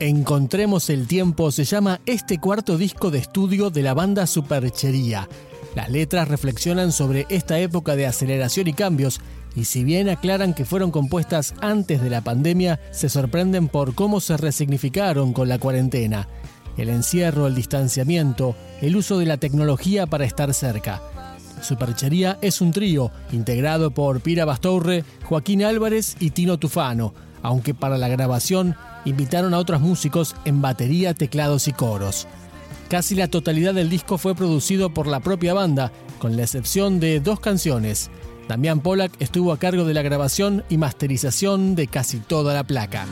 Encontremos el tiempo se llama este cuarto disco de estudio de la banda Superchería. Las letras reflexionan sobre esta época de aceleración y cambios y si bien aclaran que fueron compuestas antes de la pandemia, se sorprenden por cómo se resignificaron con la cuarentena. El encierro, el distanciamiento, el uso de la tecnología para estar cerca. Superchería es un trío integrado por Pira Bastorre, Joaquín Álvarez y Tino Tufano, aunque para la grabación invitaron a otros músicos en batería, teclados y coros. Casi la totalidad del disco fue producido por la propia banda, con la excepción de dos canciones. Damián Pollack estuvo a cargo de la grabación y masterización de casi toda la placa.